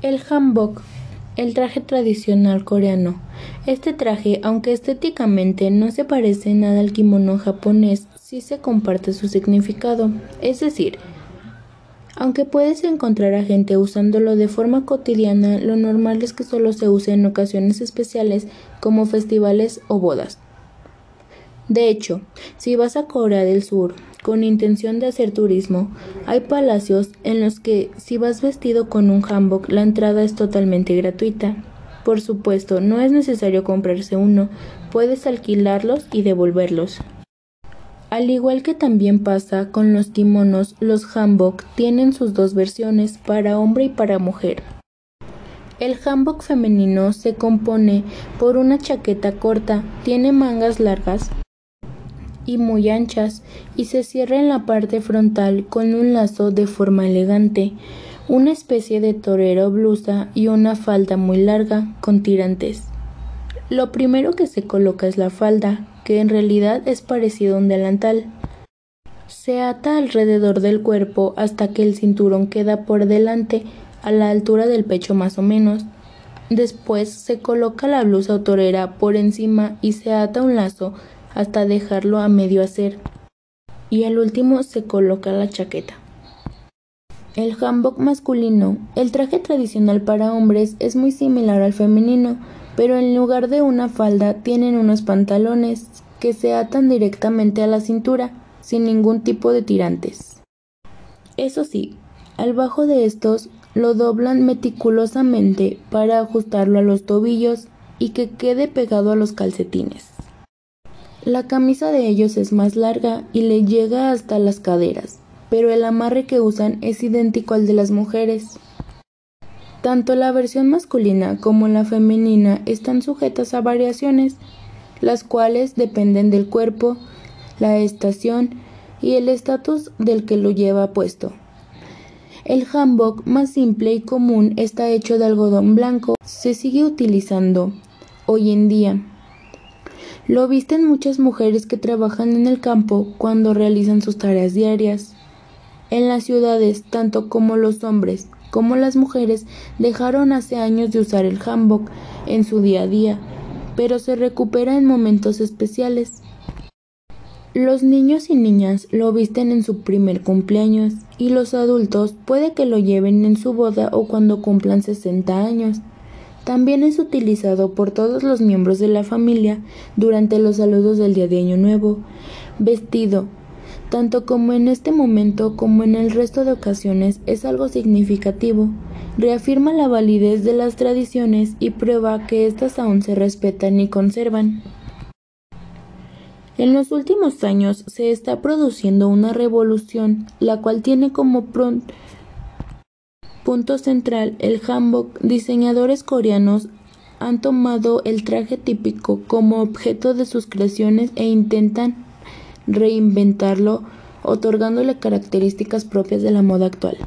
El hanbok, el traje tradicional coreano. Este traje, aunque estéticamente no se parece nada al kimono japonés, sí se comparte su significado. Es decir, aunque puedes encontrar a gente usándolo de forma cotidiana, lo normal es que solo se use en ocasiones especiales como festivales o bodas. De hecho, si vas a Corea del Sur con intención de hacer turismo, hay palacios en los que si vas vestido con un hanbok la entrada es totalmente gratuita. Por supuesto, no es necesario comprarse uno, puedes alquilarlos y devolverlos. Al igual que también pasa con los kimonos, los hanbok tienen sus dos versiones, para hombre y para mujer. El hanbok femenino se compone por una chaqueta corta, tiene mangas largas, y muy anchas y se cierra en la parte frontal con un lazo de forma elegante, una especie de torero blusa y una falda muy larga con tirantes. Lo primero que se coloca es la falda, que en realidad es parecido a un delantal. Se ata alrededor del cuerpo hasta que el cinturón queda por delante, a la altura del pecho más o menos. Después se coloca la blusa o torera por encima y se ata un lazo hasta dejarlo a medio hacer. Y al último se coloca la chaqueta. El hanbok masculino, el traje tradicional para hombres, es muy similar al femenino, pero en lugar de una falda tienen unos pantalones que se atan directamente a la cintura, sin ningún tipo de tirantes. Eso sí, al bajo de estos lo doblan meticulosamente para ajustarlo a los tobillos y que quede pegado a los calcetines. La camisa de ellos es más larga y le llega hasta las caderas, pero el amarre que usan es idéntico al de las mujeres. Tanto la versión masculina como la femenina están sujetas a variaciones, las cuales dependen del cuerpo, la estación y el estatus del que lo lleva puesto. El hanbok más simple y común está hecho de algodón blanco. Se sigue utilizando hoy en día. Lo visten muchas mujeres que trabajan en el campo cuando realizan sus tareas diarias. En las ciudades, tanto como los hombres como las mujeres dejaron hace años de usar el hanbok en su día a día, pero se recupera en momentos especiales. Los niños y niñas lo visten en su primer cumpleaños y los adultos puede que lo lleven en su boda o cuando cumplan 60 años. También es utilizado por todos los miembros de la familia durante los saludos del día de Año Nuevo. Vestido, tanto como en este momento como en el resto de ocasiones, es algo significativo. Reafirma la validez de las tradiciones y prueba que éstas aún se respetan y conservan. En los últimos años se está produciendo una revolución, la cual tiene como pronto Punto central, el hanbok. Diseñadores coreanos han tomado el traje típico como objeto de sus creaciones e intentan reinventarlo, otorgándole características propias de la moda actual.